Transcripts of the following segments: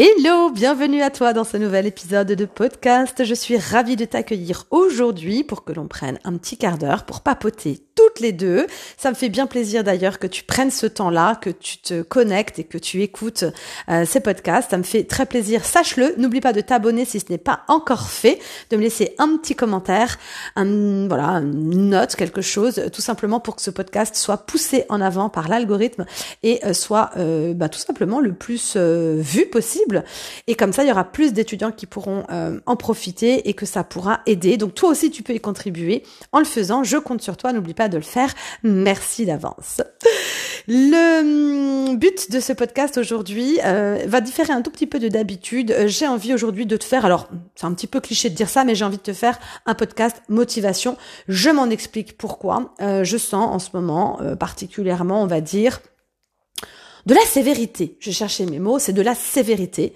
Hello, bienvenue à toi dans ce nouvel épisode de podcast. Je suis ravie de t'accueillir aujourd'hui pour que l'on prenne un petit quart d'heure pour papoter toutes les deux. Ça me fait bien plaisir d'ailleurs que tu prennes ce temps-là, que tu te connectes et que tu écoutes euh, ces podcasts. Ça me fait très plaisir. Sache-le, n'oublie pas de t'abonner si ce n'est pas encore fait, de me laisser un petit commentaire, un, voilà, une note, quelque chose, tout simplement pour que ce podcast soit poussé en avant par l'algorithme et euh, soit euh, bah, tout simplement le plus vu possible et comme ça, il y aura plus d'étudiants qui pourront euh, en profiter et que ça pourra aider. Donc toi aussi, tu peux y contribuer en le faisant. Je compte sur toi. N'oublie pas de le faire. Merci d'avance. Le hum, but de ce podcast aujourd'hui euh, va différer un tout petit peu de d'habitude. Euh, j'ai envie aujourd'hui de te faire, alors c'est un petit peu cliché de dire ça, mais j'ai envie de te faire un podcast motivation. Je m'en explique pourquoi. je sens en ce moment particulièrement, on va dire, de la sévérité. Je cherchais mes mots, c'est de la sévérité.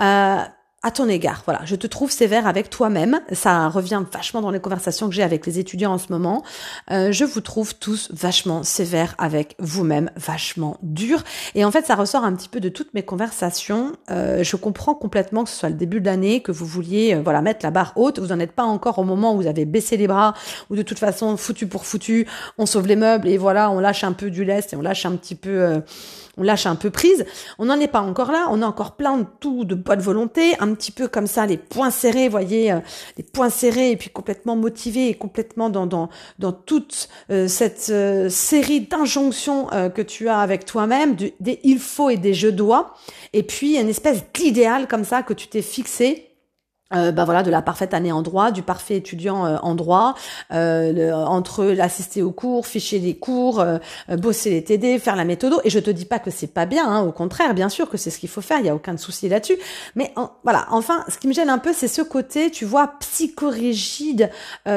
Euh, à ton égard. Voilà, je te trouve sévère avec toi-même. Ça revient vachement dans les conversations que j'ai avec les étudiants en ce moment. Euh, je vous trouve tous vachement sévères avec vous-même, vachement dur. Et en fait, ça ressort un petit peu de toutes mes conversations. Euh, je comprends complètement que ce soit le début de l'année, que vous vouliez, euh, voilà, mettre la barre haute. Vous n'en êtes pas encore au moment où vous avez baissé les bras, ou de toute façon, foutu pour foutu, on sauve les meubles et voilà, on lâche un peu du lest et on lâche un petit peu. Euh, on lâche un peu prise. On n'en est pas encore là. On a encore plein de tout de bonne volonté, un petit peu comme ça, les poings serrés, voyez, euh, les poings serrés et puis complètement motivés et complètement dans dans dans toute euh, cette euh, série d'injonctions que tu as avec toi-même, des il faut et des je dois, et puis une espèce d'idéal comme ça que tu t'es fixé euh, bah voilà de la parfaite année en droit, du parfait étudiant euh, en droit, euh, entre l'assister aux cours, ficher les cours, euh, bosser les TD, faire la méthode. Et je te dis pas que c'est pas bien, hein, au contraire, bien sûr que c'est ce qu'il faut faire, il y a aucun souci là-dessus. Mais voilà, enfin, ce qui me gêne un peu, c'est ce côté, tu vois, psychorigide. et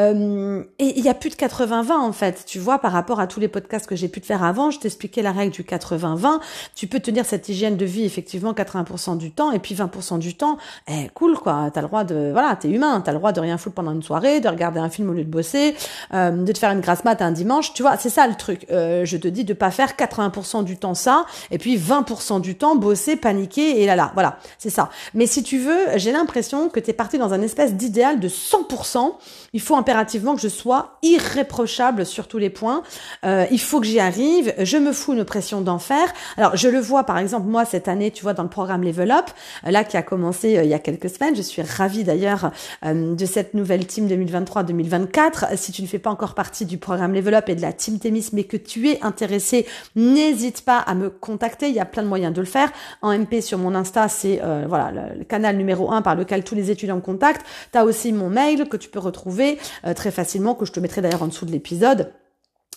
il y a plus de 80-20 en fait, tu vois, par rapport à tous les podcasts que j'ai pu te faire avant, je t'expliquais la règle du 80-20. Tu peux tenir cette hygiène de vie effectivement 80% du temps, et puis 20% du temps, eh, cool quoi, t'as le droit de, voilà, t'es humain, t'as le droit de rien foutre pendant une soirée, de regarder un film au lieu de bosser, euh, de te faire une grasse mat un dimanche, tu vois, c'est ça le truc. Euh, je te dis de pas faire 80% du temps ça, et puis 20% du temps bosser, paniquer, et là là, voilà, c'est ça. Mais si tu veux, j'ai l'impression que t'es parti dans un espèce d'idéal de 100%, il faut impérativement que je sois irréprochable sur tous les points, euh, il faut que j'y arrive, je me fous une pression d'enfer. Alors, je le vois, par exemple, moi, cette année, tu vois, dans le programme Level Up, là, qui a commencé il y a quelques semaines, je suis ravie d'ailleurs euh, de cette nouvelle team 2023-2024. Si tu ne fais pas encore partie du programme Level Up et de la team Témis, mais que tu es intéressé, n'hésite pas à me contacter. Il y a plein de moyens de le faire. En MP sur mon Insta, c'est euh, voilà le, canal numéro un par lequel tous les étudiants me contactent. Tu aussi mon mail que tu peux retrouver euh, très facilement, que je te mettrai d'ailleurs en dessous de l'épisode.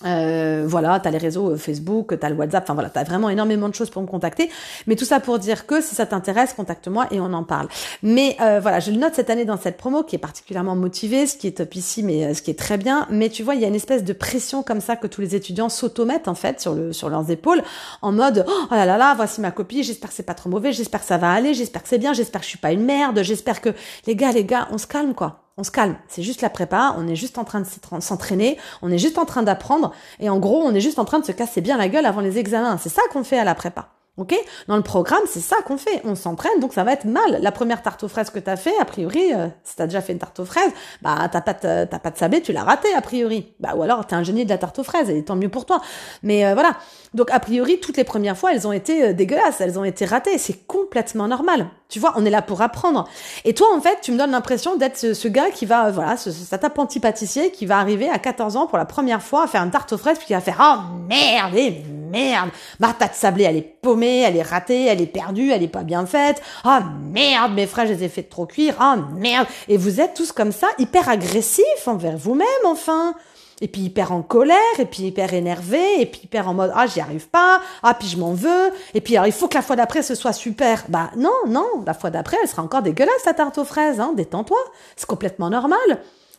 Euh, voilà, t'as les réseaux euh, Facebook, t'as le WhatsApp, enfin voilà, t'as vraiment énormément de choses pour me contacter. Mais tout ça pour dire que si ça t'intéresse, contacte-moi et on en parle. Mais euh, voilà, je le note cette année dans cette promo qui est particulièrement motivée, ce qui est top ici, mais ce qui est très bien. Mais tu vois, il y a une espèce de pression comme ça que tous les étudiants s'automettent en fait sur le sur leurs épaules, en mode oh là là là, voici ma copie, j'espère que c'est pas trop mauvais, j'espère que ça va aller, j'espère que c'est bien, j'espère que je suis pas une merde, j'espère que les gars, les gars, on se calme quoi on se calme. C'est juste la prépa, on est juste en train de s'entraîner, on est juste en train d'apprendre, et en gros, on est juste en train de se casser bien la gueule avant les examens. C'est ça qu'on fait à la prépa. Ok? Dans le programme, c'est ça qu'on fait. On s'entraîne, donc ça va être mal. La première tarte aux fraises que tu as fait, a priori, euh, si tu as déjà fait une tarte aux fraises, bah t'as pas de, t'as pas de tu l'as raté a priori. Bah ou alors t'es un génie de la tarte aux fraises et tant mieux pour toi. Mais euh, voilà. Donc a priori, toutes les premières fois, elles ont été euh, dégueulasses, elles ont été ratées. C'est complètement normal. Tu vois, on est là pour apprendre. Et toi, en fait, tu me donnes l'impression d'être ce, gars qui va, voilà, ce, cet apprenti pâtissier qui va arriver à 14 ans pour la première fois à faire une tarte aux fraises puis qui va faire oh merde, et merde, ma tarte sablée elle est paumée, elle est ratée, elle est perdue, elle est pas bien faite. Oh, merde, mes fraises je les ai fait trop cuire. Oh, merde. Et vous êtes tous comme ça, hyper agressifs envers vous-même, enfin. Et puis hyper en colère, et puis hyper énervé, et puis hyper en mode ah j'y arrive pas, ah puis je m'en veux, et puis alors il faut que la fois d'après ce soit super. Bah non non, la fois d'après elle sera encore dégueulasse ta tarte aux fraises, hein, détends-toi, c'est complètement normal.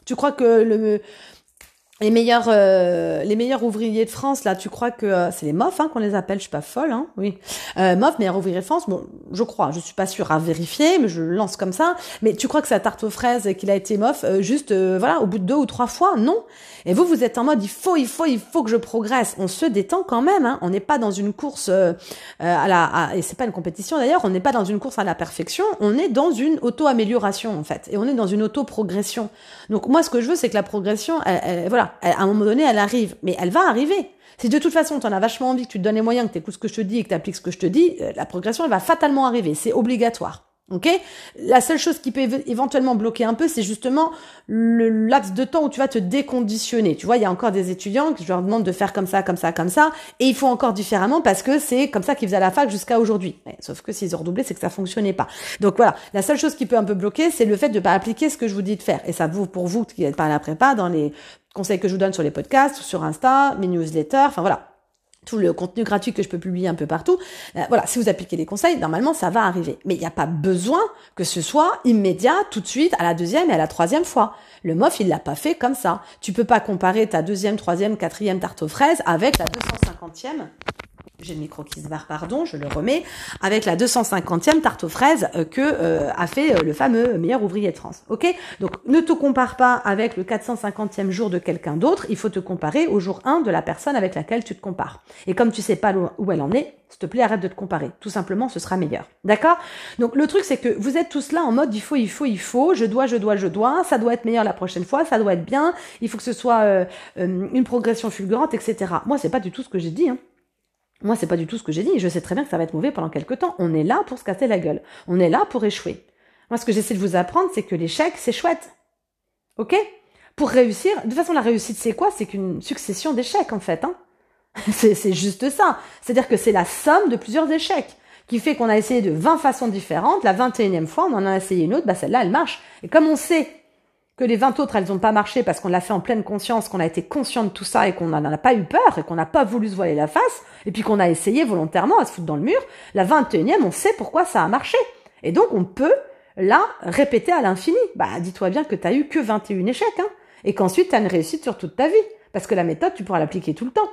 Tu crois que le les meilleurs, euh, les meilleurs ouvriers de France, là, tu crois que euh, c'est les MOF hein, qu'on les appelle, je suis pas folle, hein, oui. Euh, MOF, meilleurs ouvriers de France, bon, je crois, je suis pas sûre à vérifier, mais je lance comme ça. Mais tu crois que sa tarte aux fraises qu'il a été MOF euh, juste, voilà, au bout de deux ou trois fois Non. Et vous, vous êtes en mode, il faut, il faut, il faut que je progresse. On se détend quand même, hein. On n'est pas dans une course à la, à, et c'est pas une compétition d'ailleurs, on n'est pas dans une course à la perfection, on est dans une auto-amélioration en fait, et on est dans une auto-progression. Donc moi, ce que je veux, c'est que la progression, elle, voilà à un moment donné, elle arrive, mais elle va arriver. Si de toute façon, tu en as vachement envie, que tu te donnes les moyens, que tu écoutes ce que je te dis et que tu appliques ce que je te dis, euh, la progression, elle va fatalement arriver. C'est obligatoire. Ok? La seule chose qui peut éventuellement bloquer un peu, c'est justement le laps de temps où tu vas te déconditionner. Tu vois, il y a encore des étudiants que je leur demande de faire comme ça, comme ça, comme ça, et ils font encore différemment parce que c'est comme ça qu'ils faisaient à la fac jusqu'à aujourd'hui. Sauf que s'ils ont redoublé, c'est que ça fonctionnait pas. Donc voilà, la seule chose qui peut un peu bloquer, c'est le fait de pas appliquer ce que je vous dis de faire. Et ça vaut pour vous qui n'êtes pas à la prépa, dans les conseils que je vous donne sur les podcasts, sur Insta, mes newsletters, enfin voilà tout le contenu gratuit que je peux publier un peu partout. Euh, voilà, si vous appliquez les conseils, normalement ça va arriver. Mais il n'y a pas besoin que ce soit immédiat, tout de suite, à la deuxième et à la troisième fois. Le MOF, il l'a pas fait comme ça. Tu peux pas comparer ta deuxième, troisième, quatrième tarte aux fraises avec la 250e j'ai le micro qui se barre, pardon, je le remets, avec la 250e tarte aux fraises euh, que euh, a fait euh, le fameux meilleur ouvrier de France. Ok? Donc ne te compare pas avec le 450e jour de quelqu'un d'autre, il faut te comparer au jour 1 de la personne avec laquelle tu te compares. Et comme tu sais pas où elle en est, s'il te plaît, arrête de te comparer. Tout simplement, ce sera meilleur. D'accord? Donc le truc, c'est que vous êtes tous là en mode il faut, il faut, il faut, je dois, je dois, je dois, ça doit être meilleur la prochaine fois, ça doit être bien, il faut que ce soit une progression fulgurante, etc. Moi, c'est pas du tout ce que j'ai dit. Hein. Moi, c'est pas du tout ce que j'ai dit. Je sais très bien que ça va être mauvais pendant quelques temps. On est là pour se casser la gueule. On est là pour échouer. Moi, ce que j'essaie de vous apprendre, c'est que l'échec, c'est chouette. Ok? Pour réussir, de toute façon, la réussite, c'est quoi? C'est qu'une succession d'échecs, en fait. Hein c'est juste ça. C'est-à-dire que c'est la somme de plusieurs échecs qui fait qu'on a essayé de 20 façons différentes. La 21e fois, on en a essayé une autre. Bah, celle-là, elle marche. Et comme on sait que les 20 autres, elles n'ont pas marché parce qu'on l'a fait en pleine conscience, qu'on a été conscient de tout ça et qu'on n'en a pas eu peur et qu'on n'a pas voulu se voiler la face, et puis qu'on a essayé volontairement à se foutre dans le mur, la 21e, on sait pourquoi ça a marché. Et donc, on peut, là, répéter à l'infini. Bah, dis-toi bien que tu as eu que 21 échecs, hein, et qu'ensuite, tu as une réussite sur toute ta vie. Parce que la méthode, tu pourras l'appliquer tout le temps.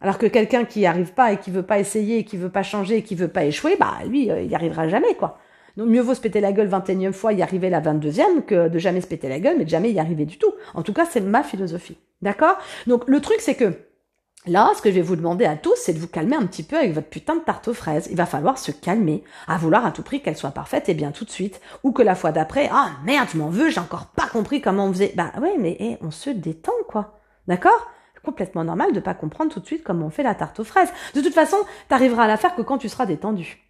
Alors que quelqu'un qui n'y arrive pas et qui veut pas essayer, et qui veut pas changer, et qui veut pas échouer, bah, lui, euh, il n'y arrivera jamais, quoi. Donc mieux vaut se péter la gueule 21e fois, y arriver la 22e, que de jamais se péter la gueule, mais de jamais y arriver du tout. En tout cas, c'est ma philosophie. D'accord? Donc le truc, c'est que Là, ce que je vais vous demander à tous, c'est de vous calmer un petit peu avec votre putain de tarte aux fraises. Il va falloir se calmer, à vouloir à tout prix qu'elle soit parfaite et bien tout de suite. Ou que la fois d'après, ah merde, je m'en veux, j'ai encore pas compris comment on faisait. Bah ouais, mais eh, on se détend, quoi. D'accord? Complètement normal de pas comprendre tout de suite comment on fait la tarte aux fraises. De toute façon, t'arriveras à la faire que quand tu seras détendu.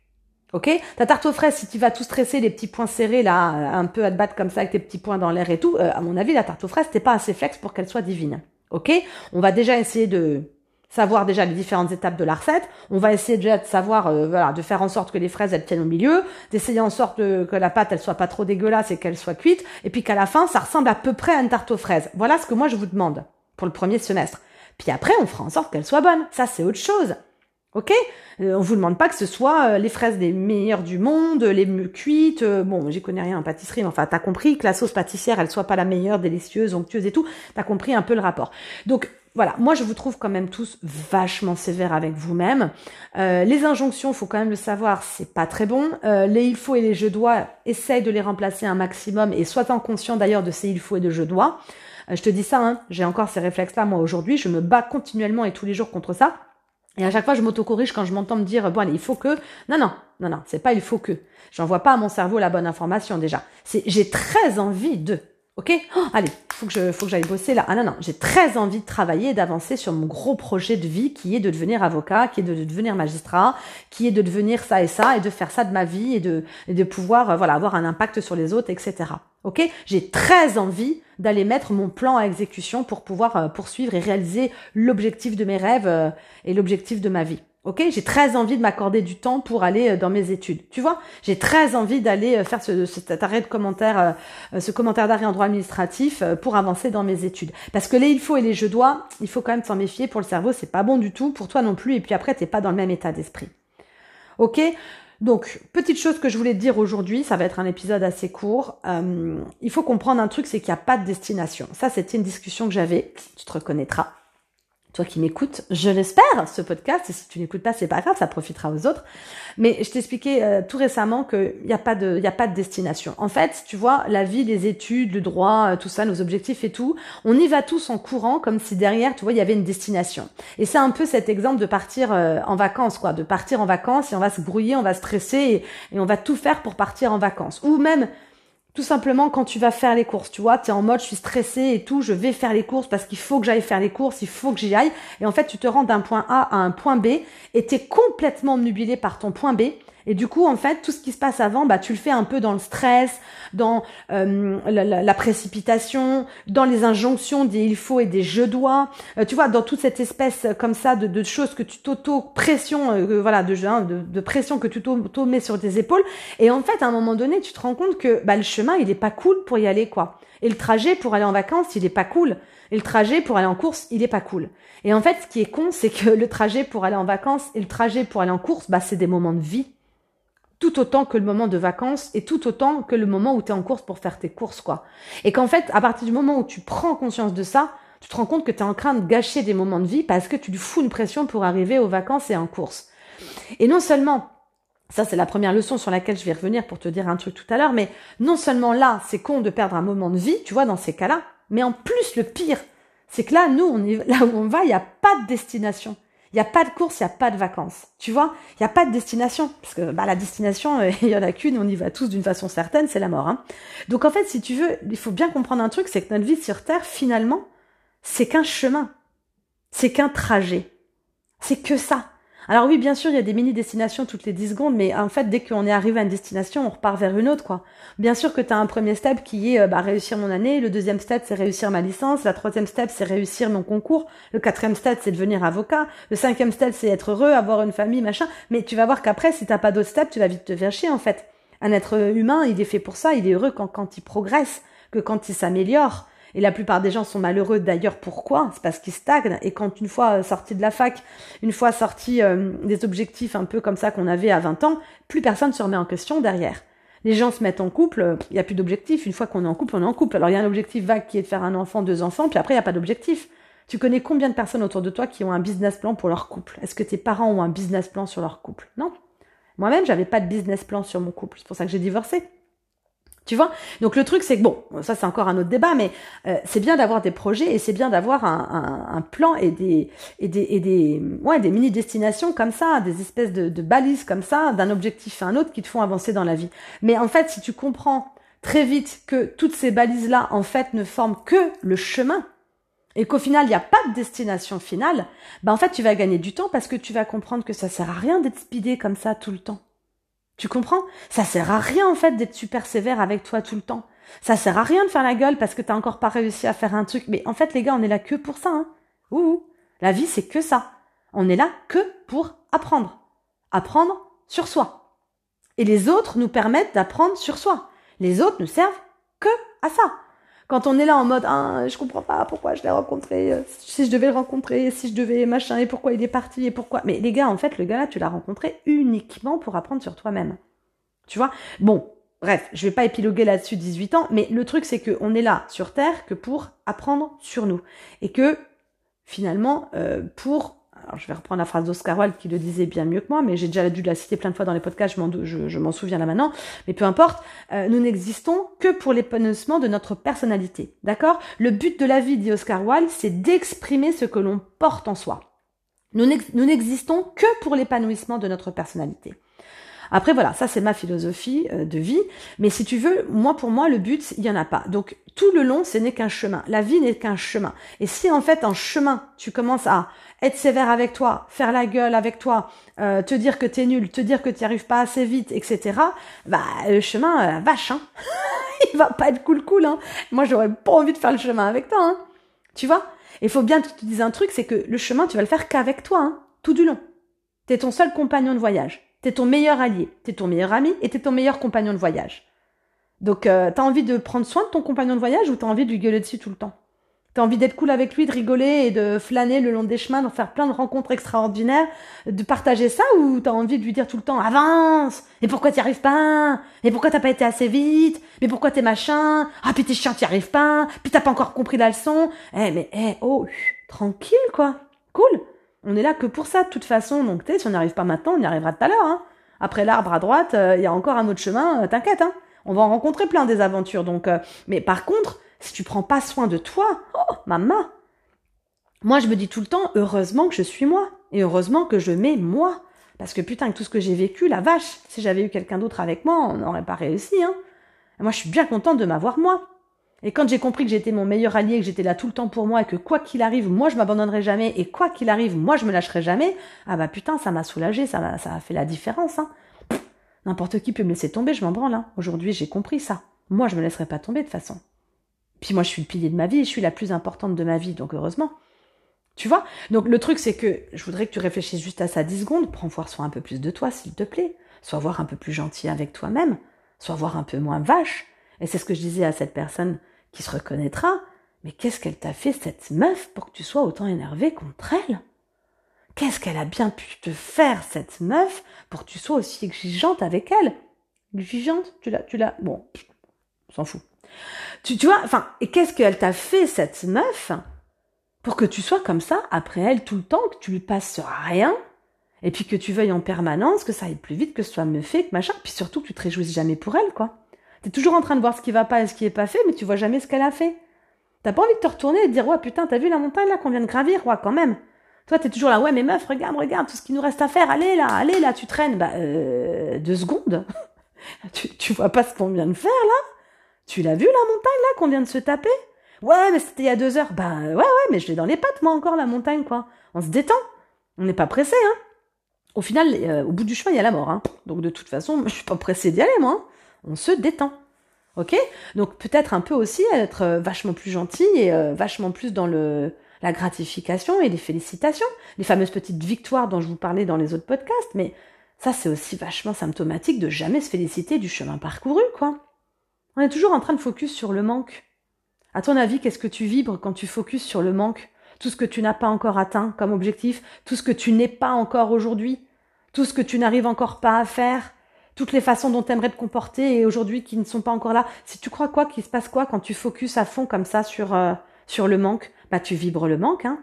Ok Ta tarte aux fraises, si tu vas tout stresser, les petits points serrés là, un peu à te battre comme ça avec tes petits points dans l'air et tout, euh, à mon avis, la tarte aux fraises, t'es pas assez flex pour qu'elle soit divine. Ok On va déjà essayer de savoir déjà les différentes étapes de la recette. On va essayer déjà de savoir, euh, voilà, de faire en sorte que les fraises elles tiennent au milieu, d'essayer en sorte que la pâte elle soit pas trop dégueulasse et qu'elle soit cuite, et puis qu'à la fin ça ressemble à peu près à une tarte aux fraises. Voilà ce que moi je vous demande pour le premier semestre. Puis après on fera en sorte qu'elle soit bonne. Ça c'est autre chose. Ok? Euh, On vous demande pas que ce soit euh, les fraises les meilleures du monde, les mieux cuites. Euh, bon, j'y connais rien en pâtisserie, mais enfin, t'as compris que la sauce pâtissière, elle soit pas la meilleure, délicieuse, onctueuse et tout. T'as compris un peu le rapport. Donc voilà, moi je vous trouve quand même tous vachement sévères avec vous-même. les injonctions, faut quand même le savoir, c'est pas très bon. les il faut et les je dois, essaye de les remplacer un maximum et sois-en conscient d'ailleurs de ces il faut et de je dois. je te dis ça, hein, j'ai encore ces réflexes-là moi aujourd'hui, je me bats continuellement et tous les jours contre ça. Et à chaque fois, je m'auto-corrige quand je m'entends me dire, bon, allez, il faut que. Non, non, non, non, c'est pas il faut que. J'envoie pas à mon cerveau la bonne information déjà. C'est j'ai très envie de. Ok? Oh, Allez, faut que je, faut que j'aille bosser là. Ah non non, j'ai très envie de travailler et d'avancer sur mon gros projet de vie qui est de devenir avocat, qui est de, devenir magistrat, qui est de devenir ça et ça et de faire ça de ma vie et de, de pouvoir euh, voilà avoir un impact sur les autres, etc. Ok? J'ai très envie d'aller mettre mon plan à exécution pour pouvoir euh, poursuivre et réaliser l'objectif de mes rêves euh, et l'objectif de ma vie. Ok, j'ai très envie de m'accorder du temps pour aller euh, dans mes études. Tu vois, j'ai très envie d'aller faire ce, cet arrêt de commentaire, ce commentaire d'arrêt en droit administratif pour avancer dans mes études. Parce que les il faut et les je dois, il faut quand même s'en méfier pour le cerveau, c'est pas bon du tout, pour toi non plus. Et puis après, t'es pas dans le même état d'esprit. Ok, Donc, petite chose que je voulais te dire aujourd'hui, ça va être un épisode assez court. Euh, il faut comprendre un truc, c'est qu'il n'y a pas de destination. Ça, c'était une discussion que j'avais. Tu te reconnaîtras toi qui m'écoutes, je l'espère, ce podcast. Et si tu n'écoutes pas, c'est pas grave, ça profitera aux autres. Mais je t'expliquais euh, tout récemment qu'il n'y a pas de, il a pas de destination. En fait, tu vois, la vie, les études, le droit, euh, tout ça, nos objectifs et tout, on y va tous en courant comme si derrière, tu vois, il y avait une destination. Et c'est un peu cet exemple de partir euh, en vacances, quoi, de partir en vacances et on va se brouiller, on va stresser et on va tout faire pour partir en vacances. Ou même tout simplement quand tu vas faire les courses, tu vois, tu es en mode je suis stressé et tout, je vais faire les courses parce qu'il faut que j'aille faire les courses, il faut que j'y aille. Et en fait, tu te rends d'un point A à un point B et tu es complètement nubilé par ton point B et du coup, en fait, tout ce qui se passe avant, bah, tu le fais un peu dans le stress, dans euh, la, précipitation, dans les injonctions des il faut et des je dois. Euh, tu vois, dans toute cette espèce euh, comme ça de, de choses que tu t'auto pression, voilà, de, hein, de, de, pression que tu t'auto mets sur tes épaules. Et en fait, à un moment donné, tu te rends compte que bah, le chemin, il est pas cool pour y aller, quoi. Et le trajet pour aller en vacances, il est pas cool. Et le trajet pour aller en course, il est pas cool. Et en fait, ce qui est con, c'est que le trajet pour aller en vacances et le trajet pour aller en course, bah, c'est des moments de vie tout autant que le moment de vacances et tout autant que le moment où tu en course pour faire tes courses, quoi. Et qu'en fait, à partir du moment où tu prends conscience de ça, tu te rends compte que tu es en train de gâcher des moments de vie parce que tu lui fous une pression pour arriver aux vacances et en course. Et non seulement, ça c'est la première leçon sur laquelle je vais revenir pour te dire un truc tout à l'heure, mais non seulement là, c'est con de perdre un moment de vie, tu vois, dans ces cas-là, mais en plus, le pire, c'est que là, nous, on est, là où on va, il n'y a pas de destination. Il n'y a pas de course, il n'y a pas de vacances. Tu vois Il n'y a pas de destination. Parce que bah, la destination, il y en a qu'une, on y va tous d'une façon certaine, c'est la mort. Hein. Donc en fait, si tu veux, il faut bien comprendre un truc, c'est que notre vie sur Terre, finalement, c'est qu'un chemin. C'est qu'un trajet. C'est que ça. Alors oui, bien sûr, il y a des mini-destinations toutes les 10 secondes, mais en fait, dès qu'on est arrivé à une destination, on repart vers une autre, quoi. Bien sûr que tu as un premier step qui est euh, bah, réussir mon année, le deuxième step, c'est réussir ma licence, la troisième step, c'est réussir mon concours, le quatrième step, c'est devenir avocat, le cinquième step, c'est être heureux, avoir une famille, machin, mais tu vas voir qu'après, si t'as pas d'autres steps, tu vas vite te faire chier, en fait. Un être humain, il est fait pour ça, il est heureux quand, quand il progresse, que quand il s'améliore. Et la plupart des gens sont malheureux d'ailleurs. Pourquoi? C'est parce qu'ils stagnent. Et quand une fois sorti de la fac, une fois sorti euh, des objectifs un peu comme ça qu'on avait à 20 ans, plus personne se remet en question derrière. Les gens se mettent en couple, il n'y a plus d'objectif. Une fois qu'on est en couple, on est en couple. Alors il y a un objectif vague qui est de faire un enfant, deux enfants, puis après il n'y a pas d'objectif. Tu connais combien de personnes autour de toi qui ont un business plan pour leur couple? Est-ce que tes parents ont un business plan sur leur couple? Non. Moi-même, j'avais pas de business plan sur mon couple. C'est pour ça que j'ai divorcé. Tu vois? Donc le truc, c'est que bon, ça c'est encore un autre débat, mais euh, c'est bien d'avoir des projets et c'est bien d'avoir un, plan et des et des et des ouais des mini destinations comme ça, des espèces de, de balises comme ça, d'un objectif à un autre qui te font avancer dans la vie. Mais en fait, si tu comprends très vite que toutes ces balises là, en fait, ne forment que le chemin et qu'au final il n'y a pas de destination finale, bah en fait tu vas gagner du temps parce que tu vas comprendre que ça sert à rien d'être speedé comme ça tout le temps. Tu comprends? Ça sert à rien en fait d'être super sévère avec toi tout le temps. Ça sert à rien de faire la gueule parce que t'as encore pas réussi à faire un truc. Mais en fait les gars, on est là que pour ça. Hein. Ouh, la vie c'est que ça. On est là que pour apprendre. Apprendre sur soi. Et les autres nous permettent d'apprendre sur soi. Les autres ne servent que à ça. Quand on est là en mode ah, je comprends pas pourquoi je l'ai rencontré, euh, si je devais le rencontrer, si je devais machin et pourquoi il est parti et pourquoi. Mais les gars, en fait, le gars là, tu l'as rencontré uniquement pour apprendre sur toi-même. Tu vois? Bon, bref, je vais pas épiloguer là-dessus 18 ans, mais le truc c'est que on est là sur terre que pour apprendre sur nous et que finalement euh, pour alors je vais reprendre la phrase d'Oscar Wilde qui le disait bien mieux que moi, mais j'ai déjà dû la citer plein de fois dans les podcasts, je m'en, souviens là maintenant, mais peu importe, euh, nous n'existons que pour l'épanouissement de notre personnalité, d'accord? Le but de la vie, dit Oscar Wilde, c'est d'exprimer ce que l'on porte en soi. Nous n'existons que pour l'épanouissement de notre personnalité. Après voilà, ça c'est ma philosophie euh, de vie, mais si tu veux, moi pour moi le but, il y en a pas. Donc tout le long, ce n'est qu'un chemin. La vie n'est qu'un chemin. Et si en fait en chemin, tu commences à être sévère avec toi, faire la gueule avec toi, euh, te dire que t'es nul, te dire que tu arrives pas assez vite, etc. Bah le chemin, euh, vache, hein. il va pas être cool cool. Hein. Moi j'aurais pas envie de faire le chemin avec toi. Hein. Tu vois? Il faut bien que tu te dises un truc, c'est que le chemin tu vas le faire qu'avec toi, hein, tout du long. T'es ton seul compagnon de voyage. T'es ton meilleur allié, t'es ton meilleur ami et t'es ton meilleur compagnon de voyage. Donc, euh, t'as envie de prendre soin de ton compagnon de voyage ou t'as envie de lui gueuler dessus tout le temps? T'as envie d'être cool avec lui, de rigoler et de flâner le long des chemins, de faire plein de rencontres extraordinaires, de partager ça ou t'as envie de lui dire tout le temps avance! Et pourquoi t'y arrives pas? Et pourquoi t'as pas été assez vite? Mais pourquoi t'es machin? Ah puis t'es chiant, t'y arrives pas? Puis t'as pas encore compris la leçon? Eh mais eh oh tranquille quoi, cool. On est là que pour ça de toute façon, donc tu si on n'y arrive pas maintenant, on y arrivera tout à l'heure. Hein. Après l'arbre à droite, il euh, y a encore un autre chemin, euh, t'inquiète. Hein. On va en rencontrer plein des aventures. Donc, euh, mais par contre, si tu prends pas soin de toi, oh, maman. Moi, je me dis tout le temps, heureusement que je suis moi. Et heureusement que je mets moi. Parce que putain, que tout ce que j'ai vécu, la vache, si j'avais eu quelqu'un d'autre avec moi, on n'aurait pas réussi, hein. moi, je suis bien contente de m'avoir moi. Et quand j'ai compris que j'étais mon meilleur allié, que j'étais là tout le temps pour moi et que quoi qu'il arrive, moi je m'abandonnerai jamais et quoi qu'il arrive, moi je me lâcherai jamais, ah bah putain, ça m'a soulagé, ça a, ça a fait la différence. Hein. N'importe qui peut me laisser tomber, je m'en branle. Hein. Aujourd'hui, j'ai compris ça. Moi, je me laisserai pas tomber de toute façon. Puis moi, je suis le pilier de ma vie, je suis la plus importante de ma vie, donc heureusement. Tu vois? Donc le truc, c'est que je voudrais que tu réfléchisses juste à ça 10 secondes. Prends voir soit un peu plus de toi, s'il te plaît. Sois voir un peu plus gentil avec toi-même. Sois voir un peu moins vache. Et c'est ce que je disais à cette personne qui se reconnaîtra. Mais qu'est-ce qu'elle t'a fait, cette meuf, pour que tu sois autant énervé contre elle? Qu'est-ce qu'elle a bien pu te faire, cette meuf, pour que tu sois aussi exigeante avec elle? Exigeante? Tu l'as, tu l'as. Bon, on s'en fout. Tu, tu vois, enfin, et qu'est-ce qu'elle t'a fait, cette meuf, pour que tu sois comme ça, après elle, tout le temps, que tu lui passes rien, et puis que tu veuilles en permanence que ça aille plus vite, que ce soit me fait, que machin, puis surtout que tu te réjouisses jamais pour elle, quoi? T'es toujours en train de voir ce qui va pas et ce qui est pas fait, mais tu vois jamais ce qu'elle a fait. T'as pas envie de te retourner et de dire, ouais, putain, t'as vu la montagne là qu'on vient de gravir, ouais, quand même. Toi, t'es toujours là, ouais, mais meuf, regarde, regarde, tout ce qu'il nous reste à faire, allez là, allez là, tu traînes. Bah, euh, deux secondes. tu, tu vois pas ce qu'on vient de faire là? Tu l'as vu la montagne là qu'on vient de se taper? Ouais, mais c'était il y a deux heures. Bah, ouais, ouais, mais je l'ai dans les pattes moi encore la montagne quoi. On se détend. On n'est pas pressé, hein. Au final, euh, au bout du chemin, il y a la mort, hein. Donc de toute façon, je suis pas pressé d'y aller moi. Hein. On se détend. Ok? Donc peut-être un peu aussi être euh, vachement plus gentil et euh, vachement plus dans le la gratification et les félicitations, les fameuses petites victoires dont je vous parlais dans les autres podcasts, mais ça c'est aussi vachement symptomatique de jamais se féliciter du chemin parcouru, quoi. On est toujours en train de focus sur le manque. À ton avis, qu'est-ce que tu vibres quand tu focuses sur le manque? Tout ce que tu n'as pas encore atteint comme objectif, tout ce que tu n'es pas encore aujourd'hui, tout ce que tu n'arrives encore pas à faire, toutes les façons dont tu aimerais te comporter et aujourd'hui qui ne sont pas encore là. Si tu crois quoi, qu'il se passe quoi quand tu focuses à fond comme ça sur euh, sur le manque, bah tu vibres le manque, hein.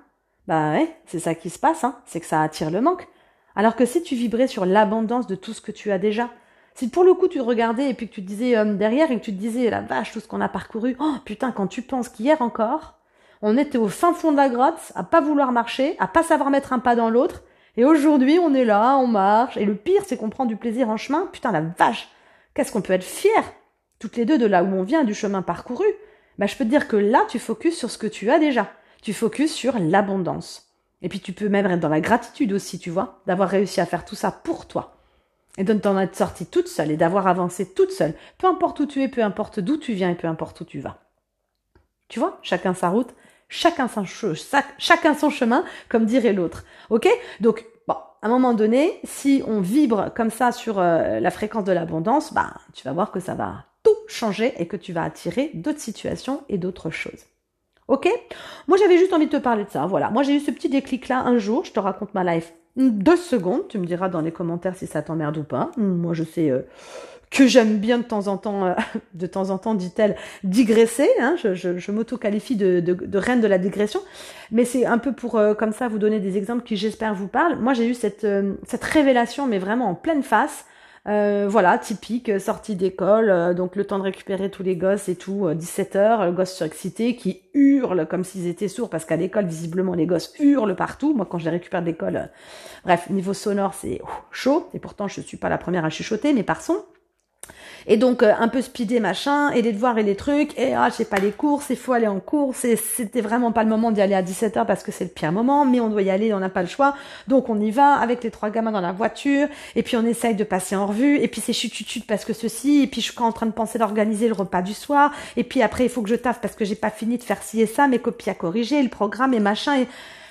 Bah ouais, c'est ça qui se passe, hein. C'est que ça attire le manque. Alors que si tu vibrais sur l'abondance de tout ce que tu as déjà, si pour le coup tu regardais et puis que tu te disais euh, derrière et que tu te disais la vache tout ce qu'on a parcouru, oh putain quand tu penses qu'hier encore, on était au fin fond de la grotte, à pas vouloir marcher, à pas savoir mettre un pas dans l'autre, et aujourd'hui on est là, on marche, et le pire c'est qu'on prend du plaisir en chemin, putain la vache, qu'est-ce qu'on peut être fier, toutes les deux de là où on vient, du chemin parcouru, bah, je peux te dire que là, tu focuses sur ce que tu as déjà. Tu focuses sur l'abondance. Et puis tu peux même être dans la gratitude aussi, tu vois, d'avoir réussi à faire tout ça pour toi. Et de t'en être sortie toute seule et d'avoir avancé toute seule. Peu importe où tu es, peu importe d'où tu viens et peu importe où tu vas. Tu vois, chacun sa route, chacun son, chemin, comme dirait l'autre. Ok? Donc, bon, à un moment donné, si on vibre comme ça sur euh, la fréquence de l'abondance, bah, tu vas voir que ça va tout changer et que tu vas attirer d'autres situations et d'autres choses. Ok? Moi j'avais juste envie de te parler de ça. Voilà. Moi j'ai eu ce petit déclic là un jour. Je te raconte ma life deux secondes. Tu me diras dans les commentaires si ça t'emmerde ou pas. Moi je sais euh, que j'aime bien de temps en temps, euh, de temps en temps, dit-elle, digresser. Hein. je, m'auto-qualifie de, reine de la digression, mais c'est un peu pour euh, comme ça vous donner des exemples qui j'espère vous parlent. Moi j'ai eu cette cette révélation, mais vraiment en pleine face. Euh, voilà, typique, euh, sortie d'école, euh, donc le temps de récupérer tous les gosses et tout, 17h, le gosse qui hurle comme s'ils étaient sourds, parce qu'à l'école, visiblement, les gosses hurlent partout. Moi, quand je les récupère d'école, bref, niveau sonore, c'est chaud, et pourtant, je suis pas la première à chuchoter, mais par son. Et donc euh, un peu speedé machin, et les devoirs et les trucs, et ah je pas les courses, il faut aller en course, et c'était vraiment pas le moment d'y aller à 17h parce que c'est le pire moment, mais on doit y aller, on n'a pas le choix, donc on y va avec les trois gamins dans la voiture, et puis on essaye de passer en revue, et puis c'est chut parce que ceci, et puis je suis en train de penser d'organiser le repas du soir, et puis après il faut que je taffe parce que j'ai pas fini de faire ci et ça, mes copies à corriger, le programme et machin, et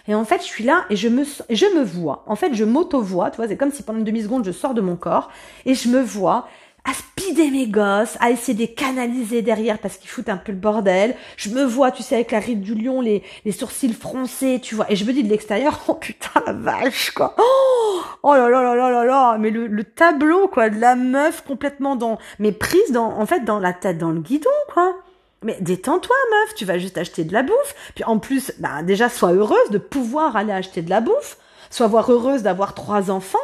et en fait, je suis là et je me, je me vois. En fait, je m'auto-vois. Tu vois, c'est comme si pendant une demi-seconde, je sors de mon corps et je me vois aspirer speeder mes gosses, à essayer de canaliser derrière parce qu'ils foutent un peu le bordel. Je me vois, tu sais, avec la ride du lion, les, les sourcils froncés, tu vois. Et je me dis de l'extérieur, oh putain la vache, quoi. Oh, oh là là là là là là. Mais le, le tableau, quoi, de la meuf complètement dans, mais prise dans, en fait, dans la tête dans le guidon, quoi. Mais détends-toi, meuf, tu vas juste acheter de la bouffe. Puis en plus, bah, déjà, sois heureuse de pouvoir aller acheter de la bouffe. Sois voir heureuse d'avoir trois enfants.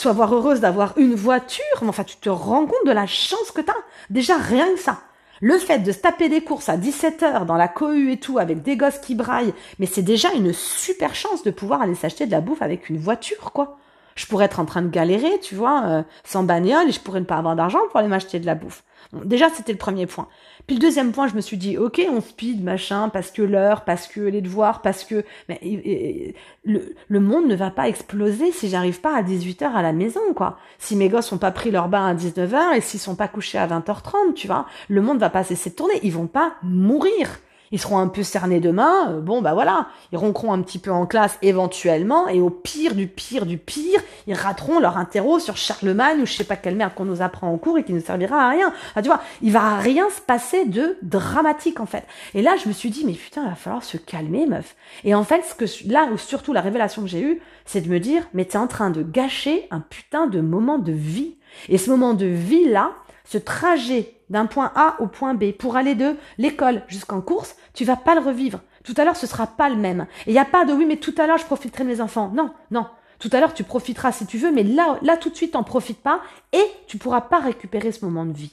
Sois voir heureuse d'avoir une voiture. Mais enfin, tu te rends compte de la chance que t'as. Déjà, rien que ça. Le fait de se taper des courses à 17 heures dans la cohue et tout, avec des gosses qui braillent, mais c'est déjà une super chance de pouvoir aller s'acheter de la bouffe avec une voiture, quoi. Je pourrais être en train de galérer, tu vois, euh, sans bagnole, et je pourrais ne pas avoir d'argent pour aller m'acheter de la bouffe. Déjà, c'était le premier point. Puis le deuxième point, je me suis dit, ok, on speed, machin, parce que l'heure, parce que les devoirs, parce que mais, le, le monde ne va pas exploser si j'arrive pas à 18h à la maison, quoi. Si mes gosses ont pas pris leur bain à 19h et s'ils sont pas couchés à 20h30, tu vois, le monde va pas cesser de tourner. Ils vont pas mourir ils seront un peu cernés demain, euh, bon bah voilà, ils ronqueront un petit peu en classe éventuellement, et au pire du pire du pire, ils rateront leur interro sur Charlemagne ou je sais pas quelle merde qu'on nous apprend en cours et qui ne servira à rien. tu vois, il va rien se passer de dramatique en fait. Et là je me suis dit mais putain, il va falloir se calmer meuf. Et en fait ce que là où surtout la révélation que j'ai eue, c'est de me dire mais t'es en train de gâcher un putain de moment de vie. Et ce moment de vie là, ce trajet d'un point A au point B pour aller de l'école jusqu'en course, tu vas pas le revivre. Tout à l'heure, ce sera pas le même. Et il n'y a pas de oui, mais tout à l'heure, je profiterai de mes enfants. Non, non. Tout à l'heure, tu profiteras si tu veux, mais là, là, tout de suite, t'en profites pas et tu pourras pas récupérer ce moment de vie.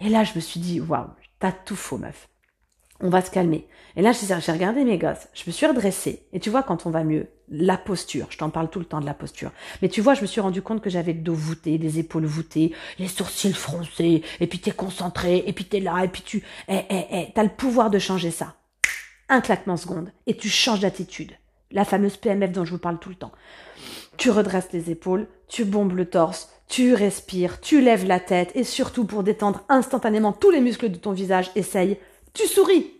Et là, je me suis dit, waouh, t'as tout faux, meuf on va se calmer. Et là, j'ai regardé mes gosses, je me suis redressée. Et tu vois, quand on va mieux, la posture, je t'en parle tout le temps de la posture. Mais tu vois, je me suis rendu compte que j'avais le dos voûté, les épaules voûtées, les sourcils froncés, et puis t'es concentré, et puis t'es là, et puis tu, eh, eh, eh, t'as le pouvoir de changer ça. Un claquement seconde, et tu changes d'attitude. La fameuse PMF dont je vous parle tout le temps. Tu redresses les épaules, tu bombes le torse, tu respires, tu lèves la tête, et surtout pour détendre instantanément tous les muscles de ton visage, essaye tu souris.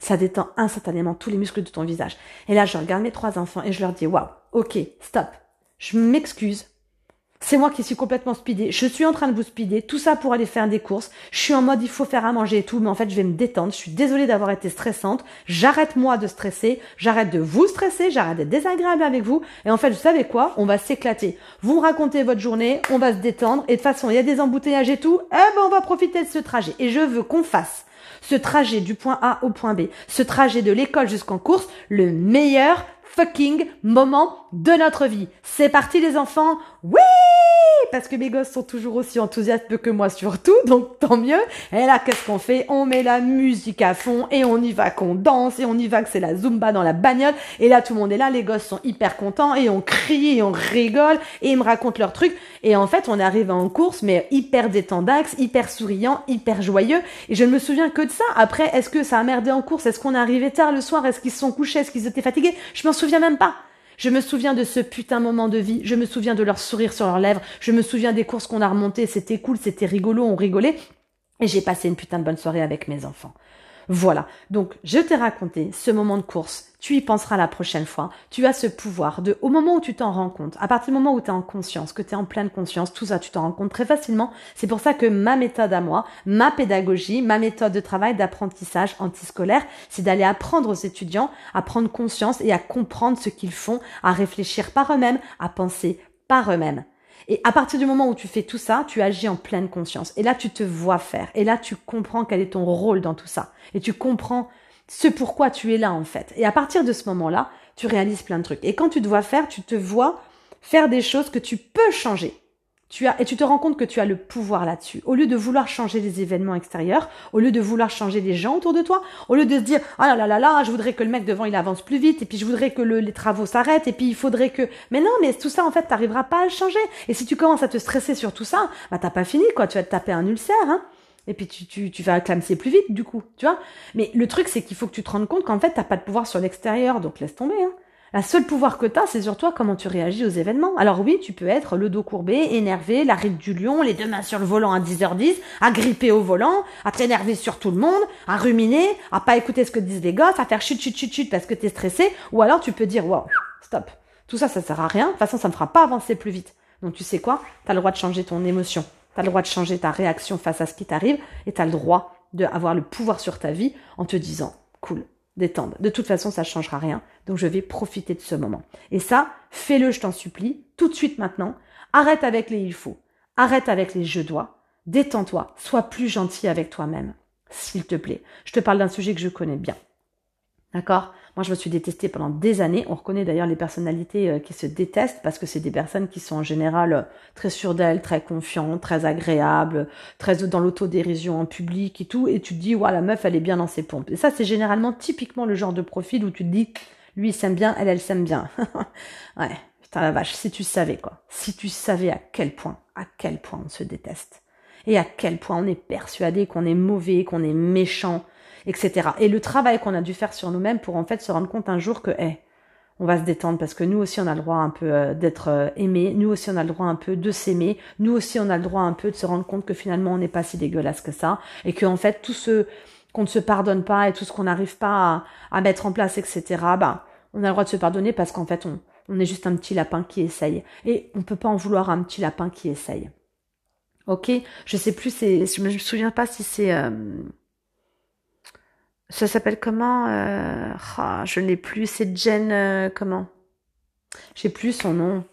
Ça détend instantanément tous les muscles de ton visage. Et là, je regarde mes trois enfants et je leur dis, waouh, ok, stop. Je m'excuse. C'est moi qui suis complètement speedée. Je suis en train de vous speeder. Tout ça pour aller faire des courses. Je suis en mode il faut faire à manger et tout. Mais en fait, je vais me détendre. Je suis désolée d'avoir été stressante. J'arrête moi de stresser. J'arrête de vous stresser. J'arrête d'être désagréable avec vous. Et en fait, vous savez quoi? On va s'éclater. Vous me racontez votre journée. On va se détendre. Et de toute façon, il y a des embouteillages et tout. Eh ben, on va profiter de ce trajet. Et je veux qu'on fasse ce trajet du point A au point B, ce trajet de l'école jusqu'en course, le meilleur fucking moment de notre vie. C'est parti les enfants. Oui Parce que mes gosses sont toujours aussi enthousiastes que moi surtout, donc tant mieux. Et là, qu'est-ce qu'on fait? On met la musique à fond et on y va qu'on danse et on y va que c'est la zumba dans la bagnole. Et là, tout le monde est là, les gosses sont hyper contents et on crie et on rigole et ils me racontent leurs trucs. Et en fait, on arrive en course, mais hyper détendax, hyper souriant, hyper joyeux. Et je ne me souviens que de ça. Après, est-ce que ça a merdé en course? Est-ce qu'on est arrivé tard le soir? Est-ce qu'ils se sont couchés? Est-ce qu'ils étaient fatigués? Je m'en souviens même pas. Je me souviens de ce putain moment de vie, je me souviens de leur sourire sur leurs lèvres, je me souviens des courses qu'on a remontées, c'était cool, c'était rigolo, on rigolait. Et j'ai passé une putain de bonne soirée avec mes enfants. Voilà. Donc, je t'ai raconté ce moment de course. Tu y penseras la prochaine fois. Tu as ce pouvoir de, au moment où tu t'en rends compte, à partir du moment où tu es en conscience, que tu es en pleine conscience, tout ça, tu t'en rends compte très facilement. C'est pour ça que ma méthode à moi, ma pédagogie, ma méthode de travail d'apprentissage antiscolaire, c'est d'aller apprendre aux étudiants à prendre conscience et à comprendre ce qu'ils font, à réfléchir par eux-mêmes, à penser par eux-mêmes. Et à partir du moment où tu fais tout ça, tu agis en pleine conscience. Et là, tu te vois faire. Et là, tu comprends quel est ton rôle dans tout ça. Et tu comprends ce pourquoi tu es là, en fait. Et à partir de ce moment-là, tu réalises plein de trucs. Et quand tu te vois faire, tu te vois faire des choses que tu peux changer. Tu as, et tu te rends compte que tu as le pouvoir là-dessus. Au lieu de vouloir changer les événements extérieurs, au lieu de vouloir changer les gens autour de toi, au lieu de se dire, ah là là là là, je voudrais que le mec devant il avance plus vite, et puis je voudrais que les travaux s'arrêtent, et puis il faudrait que, mais non, mais tout ça, en fait, t'arriveras pas à le changer. Et si tu commences à te stresser sur tout ça, bah t'as pas fini, quoi. Tu vas te taper un ulcère, hein. Et puis tu, tu, tu vas clamser plus vite, du coup, tu vois. Mais le truc, c'est qu'il faut que tu te rendes compte qu'en fait, t'as pas de pouvoir sur l'extérieur, donc laisse tomber, hein. La seule pouvoir que tu c'est sur toi comment tu réagis aux événements. Alors oui, tu peux être le dos courbé, énervé, la ride du lion, les deux mains sur le volant à 10h10, à gripper au volant, à t'énerver sur tout le monde, à ruminer, à pas écouter ce que disent les gosses, à faire chut chut chut chut parce que t'es stressé, ou alors tu peux dire wow, stop. Tout ça, ça sert à rien. De toute façon, ça ne fera pas avancer plus vite. Donc tu sais quoi? T'as le droit de changer ton émotion. Tu as le droit de changer ta réaction face à ce qui t'arrive et tu as le droit d'avoir le pouvoir sur ta vie en te disant, cool, détendre. De toute façon, ça changera rien. Donc, je vais profiter de ce moment. Et ça, fais-le, je t'en supplie, tout de suite maintenant. Arrête avec les il faut. Arrête avec les je dois. Détends-toi. Sois plus gentil avec toi-même. S'il te plaît. Je te parle d'un sujet que je connais bien. D'accord? Moi, je me suis détestée pendant des années. On reconnaît d'ailleurs les personnalités euh, qui se détestent parce que c'est des personnes qui sont en général euh, très sûres d'elles, très confiantes, très agréables, très dans l'autodérision en public et tout. Et tu te dis, ouais, la meuf, elle est bien dans ses pompes. Et ça, c'est généralement typiquement le genre de profil où tu te dis, lui, il s'aime bien, elle, elle s'aime bien. ouais, putain la vache, si tu savais quoi. Si tu savais à quel point, à quel point on se déteste. Et à quel point on est persuadé qu'on est mauvais, qu'on est méchant, etc. Et le travail qu'on a dû faire sur nous-mêmes pour en fait se rendre compte un jour que, hey, on va se détendre parce que nous aussi on a le droit un peu euh, d'être euh, aimé, nous aussi on a le droit un peu de s'aimer, nous aussi on a le droit un peu de se rendre compte que finalement on n'est pas si dégueulasse que ça et que en fait tout ce qu'on ne se pardonne pas et tout ce qu'on n'arrive pas à, mettre en place, etc. Ben, on a le droit de se pardonner parce qu'en fait on, on est juste un petit lapin qui essaye et on peut pas en vouloir un petit lapin qui essaye. Ok, je sais plus, c'est, je me souviens pas si c'est euh, ça s'appelle comment euh... oh, Je l'ai plus. C'est Jen. Euh, comment? J'ai plus son nom.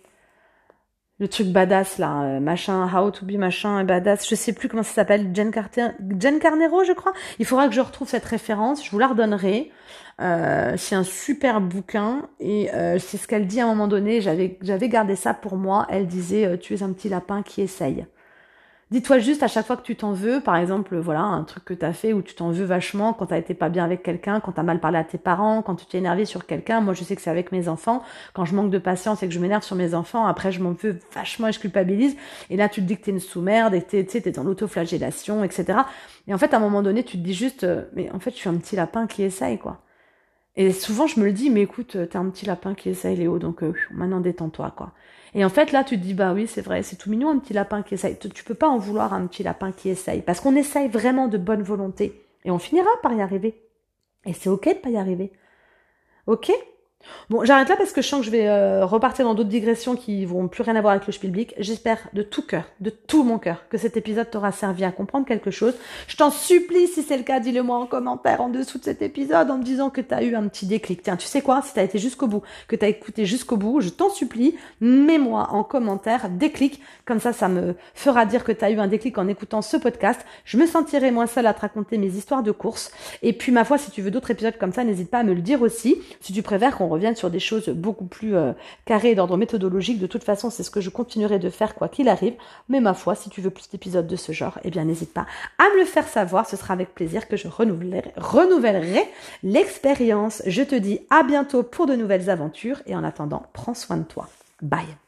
Le truc badass là, euh, machin, how to be machin, badass. Je sais plus comment ça s'appelle. Jen Carter, Jen Carnero, je crois? Il faudra que je retrouve cette référence. Je vous la redonnerai. Euh, c'est un super bouquin et c'est ce qu'elle dit à un moment donné. J'avais j'avais gardé ça pour moi. Elle disait tu es un petit lapin qui essaye. Dis-toi juste à chaque fois que tu t'en veux, par exemple, voilà, un truc que t'as fait où tu t'en veux vachement quand t'as été pas bien avec quelqu'un, quand t'as mal parlé à tes parents, quand tu t'es énervé sur quelqu'un. Moi, je sais que c'est avec mes enfants. Quand je manque de patience et que je m'énerve sur mes enfants, après, je m'en veux vachement et je culpabilise. Et là, tu te dis que t'es une sous-merde et t'es, t'es dans l'autoflagellation, etc. Et en fait, à un moment donné, tu te dis juste, euh, mais en fait, je suis un petit lapin qui essaye, quoi. Et souvent, je me le dis, mais écoute, euh, t'es un petit lapin qui essaye, Léo, donc euh, maintenant détends-toi, quoi. Et en fait, là, tu te dis, bah oui, c'est vrai, c'est tout mignon, un petit lapin qui essaye. Tu peux pas en vouloir un petit lapin qui essaye, parce qu'on essaye vraiment de bonne volonté. Et on finira par y arriver. Et c'est ok de pas y arriver. Ok? Bon, j'arrête là parce que je sens que je vais euh, repartir dans d'autres digressions qui vont plus rien avoir avec le Spielblick. J'espère de tout cœur, de tout mon cœur, que cet épisode t'aura servi à comprendre quelque chose. Je t'en supplie, si c'est le cas, dis-le moi en commentaire en dessous de cet épisode en me disant que t'as eu un petit déclic. Tiens, tu sais quoi Si t'as été jusqu'au bout, que t'as écouté jusqu'au bout, je t'en supplie, mets-moi en commentaire déclic. Comme ça, ça me fera dire que t'as eu un déclic en écoutant ce podcast. Je me sentirai moins seule à te raconter mes histoires de course. Et puis, ma foi, si tu veux d'autres épisodes comme ça, n'hésite pas à me le dire aussi. Si tu préfères qu'on revienne sur des choses beaucoup plus euh, carrées d'ordre méthodologique. De toute façon, c'est ce que je continuerai de faire quoi qu'il arrive. Mais ma foi, si tu veux plus d'épisodes de ce genre, eh bien n'hésite pas à me le faire savoir. Ce sera avec plaisir que je renouvellerai, renouvellerai l'expérience. Je te dis à bientôt pour de nouvelles aventures et en attendant, prends soin de toi. Bye